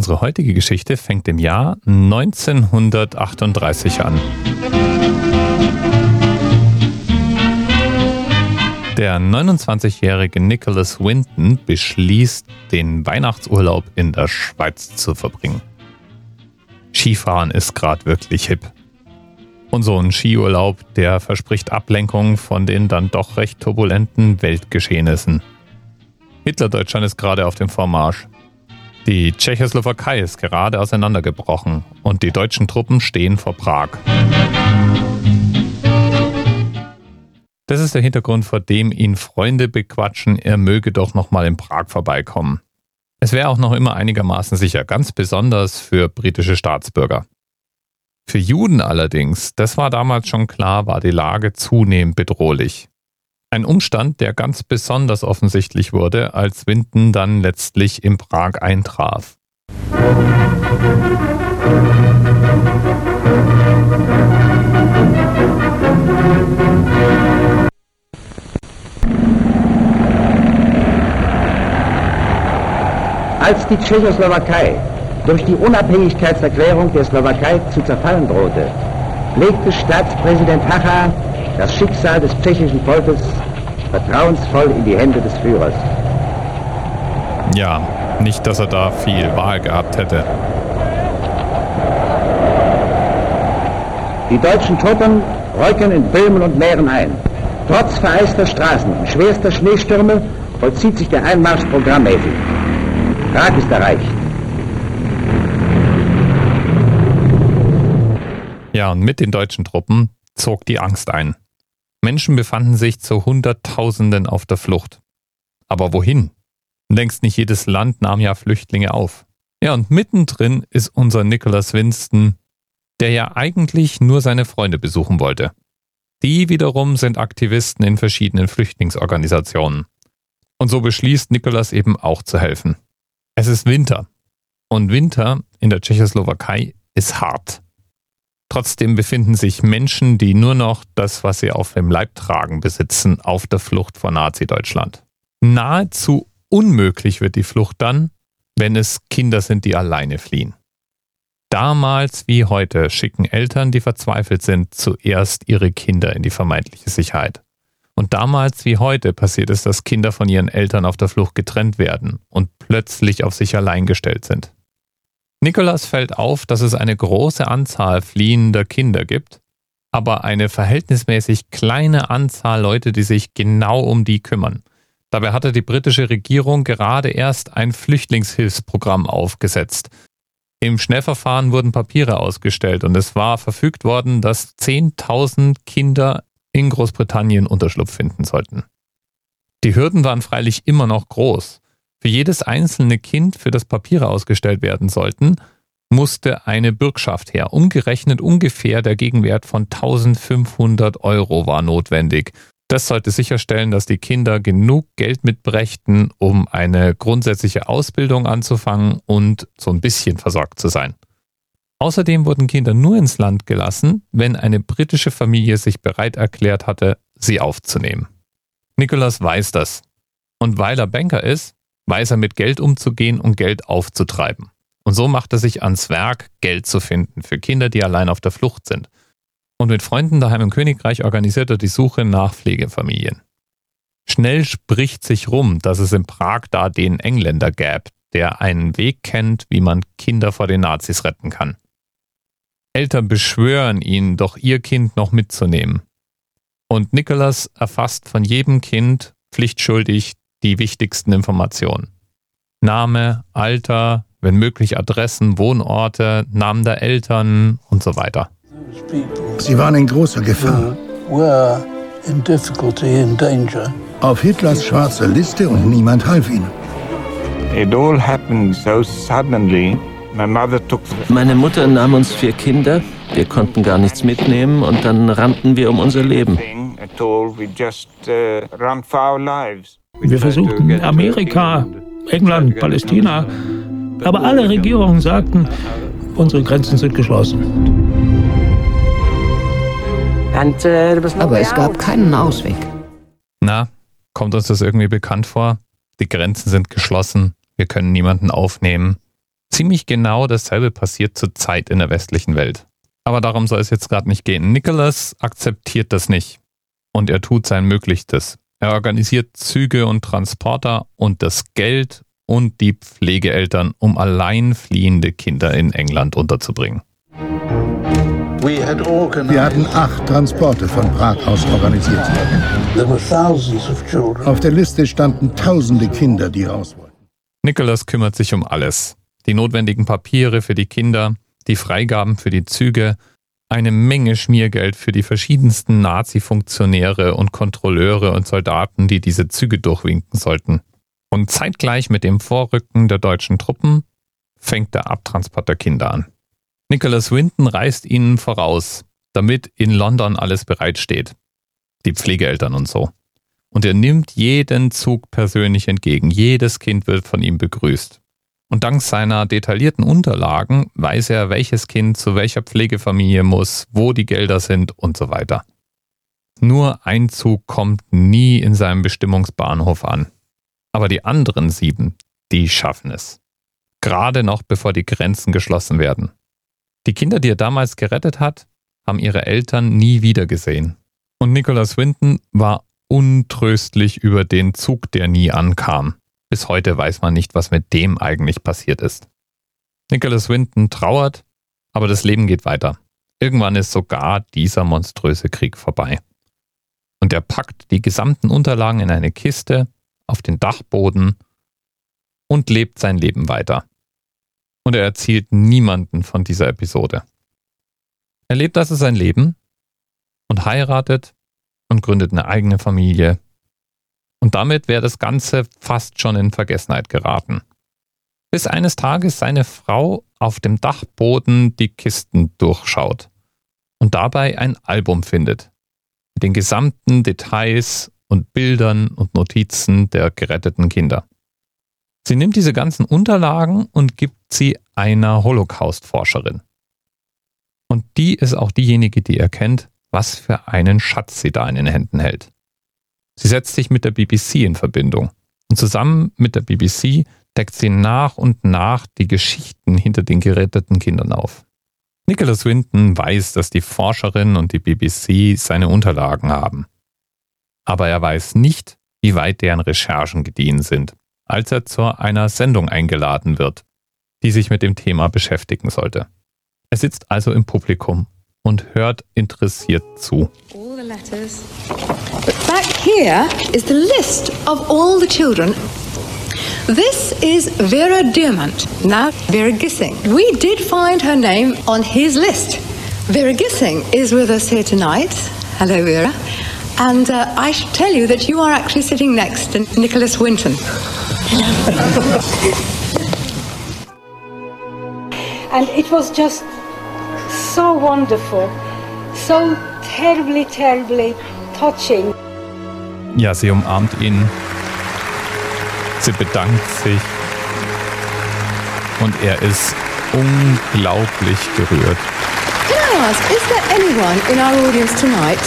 Unsere heutige Geschichte fängt im Jahr 1938 an. Der 29-jährige Nicholas Winton beschließt, den Weihnachtsurlaub in der Schweiz zu verbringen. Skifahren ist gerade wirklich hip. Und so ein Skiurlaub, der verspricht Ablenkung von den dann doch recht turbulenten Weltgeschehnissen. Hitlerdeutschland ist gerade auf dem Vormarsch. Die Tschechoslowakei ist gerade auseinandergebrochen und die deutschen Truppen stehen vor Prag. Das ist der Hintergrund, vor dem ihn Freunde bequatschen, er möge doch nochmal in Prag vorbeikommen. Es wäre auch noch immer einigermaßen sicher, ganz besonders für britische Staatsbürger. Für Juden allerdings, das war damals schon klar, war die Lage zunehmend bedrohlich. Ein Umstand, der ganz besonders offensichtlich wurde, als Winton dann letztlich in Prag eintraf. Als die Tschechoslowakei durch die Unabhängigkeitserklärung der Slowakei zu zerfallen drohte, legte Staatspräsident Hacha das Schicksal des tschechischen Volkes vertrauensvoll in die Hände des Führers. Ja, nicht, dass er da viel Wahl gehabt hätte. Die deutschen Truppen rücken in Böhmen und Mähren ein. Trotz vereister Straßen und schwerster Schneestürme vollzieht sich der Einmarsch programmmäßig. Prag ist erreicht. Ja, und mit den deutschen Truppen zog die Angst ein. Menschen befanden sich zu Hunderttausenden auf der Flucht. Aber wohin? Längst nicht jedes Land nahm ja Flüchtlinge auf. Ja, und mittendrin ist unser Nicholas Winston, der ja eigentlich nur seine Freunde besuchen wollte. Die wiederum sind Aktivisten in verschiedenen Flüchtlingsorganisationen. Und so beschließt Nicholas eben auch zu helfen. Es ist Winter. Und Winter in der Tschechoslowakei ist hart. Trotzdem befinden sich Menschen, die nur noch das, was sie auf dem Leib tragen, besitzen, auf der Flucht vor Nazi-Deutschland. Nahezu unmöglich wird die Flucht dann, wenn es Kinder sind, die alleine fliehen. Damals wie heute schicken Eltern, die verzweifelt sind, zuerst ihre Kinder in die vermeintliche Sicherheit. Und damals wie heute passiert es, dass Kinder von ihren Eltern auf der Flucht getrennt werden und plötzlich auf sich allein gestellt sind. Nikolas fällt auf, dass es eine große Anzahl fliehender Kinder gibt, aber eine verhältnismäßig kleine Anzahl Leute, die sich genau um die kümmern. Dabei hatte die britische Regierung gerade erst ein Flüchtlingshilfsprogramm aufgesetzt. Im Schnellverfahren wurden Papiere ausgestellt und es war verfügt worden, dass 10.000 Kinder in Großbritannien Unterschlupf finden sollten. Die Hürden waren freilich immer noch groß. Für jedes einzelne Kind, für das Papiere ausgestellt werden sollten, musste eine Bürgschaft her. Umgerechnet ungefähr der Gegenwert von 1500 Euro war notwendig. Das sollte sicherstellen, dass die Kinder genug Geld mitbrächten, um eine grundsätzliche Ausbildung anzufangen und so ein bisschen versorgt zu sein. Außerdem wurden Kinder nur ins Land gelassen, wenn eine britische Familie sich bereit erklärt hatte, sie aufzunehmen. Nicholas weiß das. Und weil er Banker ist, weiß er mit Geld umzugehen und Geld aufzutreiben. Und so macht er sich ans Werk, Geld zu finden für Kinder, die allein auf der Flucht sind. Und mit Freunden daheim im Königreich organisiert er die Suche nach Pflegefamilien. Schnell spricht sich rum, dass es in Prag da den Engländer gäbe, der einen Weg kennt, wie man Kinder vor den Nazis retten kann. Eltern beschwören ihn, doch ihr Kind noch mitzunehmen. Und Nicholas erfasst von jedem Kind pflichtschuldig die wichtigsten Informationen. Name, Alter, wenn möglich Adressen, Wohnorte, Namen der Eltern und so weiter. Sie waren in großer Gefahr. Auf Hitlers schwarzer Liste und niemand half ihnen. Meine Mutter nahm uns vier Kinder, wir konnten gar nichts mitnehmen und dann rannten wir um unser Leben. Wir versuchten Amerika, England, Palästina, aber alle Regierungen sagten, unsere Grenzen sind geschlossen. Aber es gab keinen Ausweg. Na, kommt uns das irgendwie bekannt vor? Die Grenzen sind geschlossen, wir können niemanden aufnehmen. ziemlich genau dasselbe passiert zurzeit in der westlichen Welt. Aber darum soll es jetzt gerade nicht gehen. Nicholas akzeptiert das nicht. Und er tut sein Möglichstes. Er organisiert Züge und Transporter und das Geld und die Pflegeeltern, um allein fliehende Kinder in England unterzubringen. Wir hatten acht Transporte von Prag aus organisiert. Auf der Liste standen tausende Kinder, die raus wollten. Nicholas kümmert sich um alles. Die notwendigen Papiere für die Kinder, die Freigaben für die Züge, eine Menge Schmiergeld für die verschiedensten Nazi-Funktionäre und Kontrolleure und Soldaten, die diese Züge durchwinken sollten. Und zeitgleich mit dem Vorrücken der deutschen Truppen fängt der Abtransport der Kinder an. Nicholas Winton reist ihnen voraus, damit in London alles bereitsteht. Die Pflegeeltern und so. Und er nimmt jeden Zug persönlich entgegen. Jedes Kind wird von ihm begrüßt. Und dank seiner detaillierten Unterlagen weiß er, welches Kind zu welcher Pflegefamilie muss, wo die Gelder sind und so weiter. Nur ein Zug kommt nie in seinem Bestimmungsbahnhof an. Aber die anderen sieben, die schaffen es. Gerade noch bevor die Grenzen geschlossen werden. Die Kinder, die er damals gerettet hat, haben ihre Eltern nie wiedergesehen. Und Nicholas Winton war untröstlich über den Zug, der nie ankam. Bis heute weiß man nicht, was mit dem eigentlich passiert ist. Nicholas Winton trauert, aber das Leben geht weiter. Irgendwann ist sogar dieser monströse Krieg vorbei. Und er packt die gesamten Unterlagen in eine Kiste auf den Dachboden und lebt sein Leben weiter und er erzählt niemanden von dieser Episode. Er lebt also sein Leben und heiratet und gründet eine eigene Familie. Und damit wäre das Ganze fast schon in Vergessenheit geraten. Bis eines Tages seine Frau auf dem Dachboden die Kisten durchschaut und dabei ein Album findet. Mit den gesamten Details und Bildern und Notizen der geretteten Kinder. Sie nimmt diese ganzen Unterlagen und gibt sie einer Holocaust-Forscherin. Und die ist auch diejenige, die erkennt, was für einen Schatz sie da in den Händen hält. Sie setzt sich mit der BBC in Verbindung und zusammen mit der BBC deckt sie nach und nach die Geschichten hinter den geretteten Kindern auf. Nicholas Winton weiß, dass die Forscherin und die BBC seine Unterlagen haben. Aber er weiß nicht, wie weit deren Recherchen gediehen sind als er zu einer Sendung eingeladen wird, die sich mit dem Thema beschäftigen sollte. Er sitzt also im Publikum und hört interessiert zu. Letters. But back here is the list of all the children. This is Vera Diamant, now Vera Gissing. We did find her name on his list. Vera Gissing is with us here tonight. Hello, Vera. And uh, I should tell you that you are actually sitting next to Nicholas Winton. and it was just so wonderful, so terribly, terribly touching. Ja, sie umarmt ihn. Sie bedankt sich. Und er ist unglaublich gerührt. Can I ask, is there anyone in our audience tonight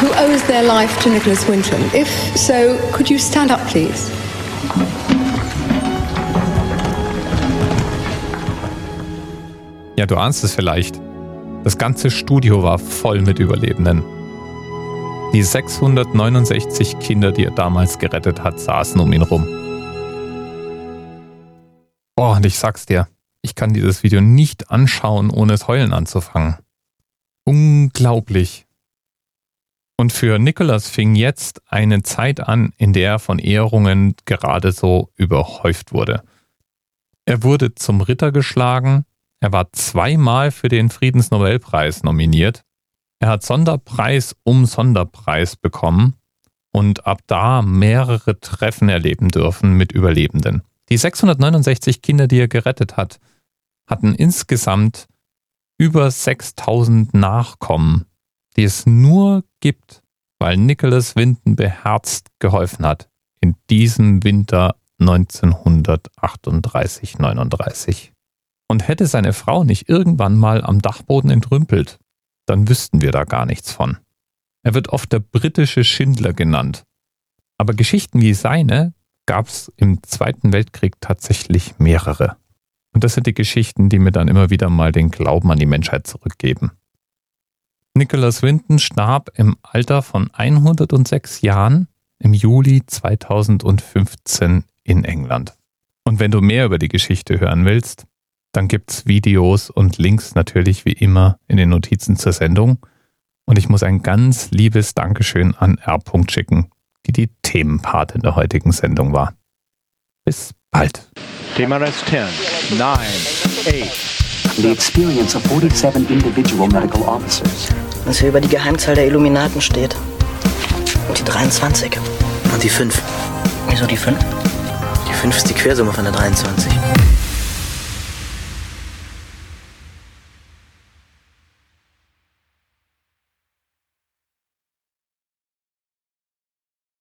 who owes their life to Nicholas Winton? If so, could you stand up, please? Ja, du ahnst es vielleicht. Das ganze Studio war voll mit Überlebenden. Die 669 Kinder, die er damals gerettet hat, saßen um ihn rum. Boah, und ich sag's dir, ich kann dieses Video nicht anschauen, ohne es heulen anzufangen. Unglaublich. Und für Nicholas fing jetzt eine Zeit an, in der er von Ehrungen gerade so überhäuft wurde. Er wurde zum Ritter geschlagen, er war zweimal für den Friedensnobelpreis nominiert. Er hat Sonderpreis um Sonderpreis bekommen und ab da mehrere Treffen erleben dürfen mit Überlebenden. Die 669 Kinder, die er gerettet hat, hatten insgesamt über 6000 Nachkommen, die es nur gibt, weil Nicholas Winton beherzt geholfen hat in diesem Winter 1938-39. Und hätte seine Frau nicht irgendwann mal am Dachboden entrümpelt, dann wüssten wir da gar nichts von. Er wird oft der britische Schindler genannt. Aber Geschichten wie seine gab es im Zweiten Weltkrieg tatsächlich mehrere. Und das sind die Geschichten, die mir dann immer wieder mal den Glauben an die Menschheit zurückgeben. Nicholas Winton starb im Alter von 106 Jahren im Juli 2015 in England. Und wenn du mehr über die Geschichte hören willst, dann gibt's Videos und Links natürlich wie immer in den Notizen zur Sendung. Und ich muss ein ganz liebes Dankeschön an R. schicken, die die Themenpart in der heutigen Sendung war. Bis bald. TMRS 10, 9, 8. The experience of 47 individual medical officers. Was hier über die Geheimzahl der Illuminaten steht. Und die 23. Und die 5. Wieso die 5? Die 5 ist die Quersumme von der 23.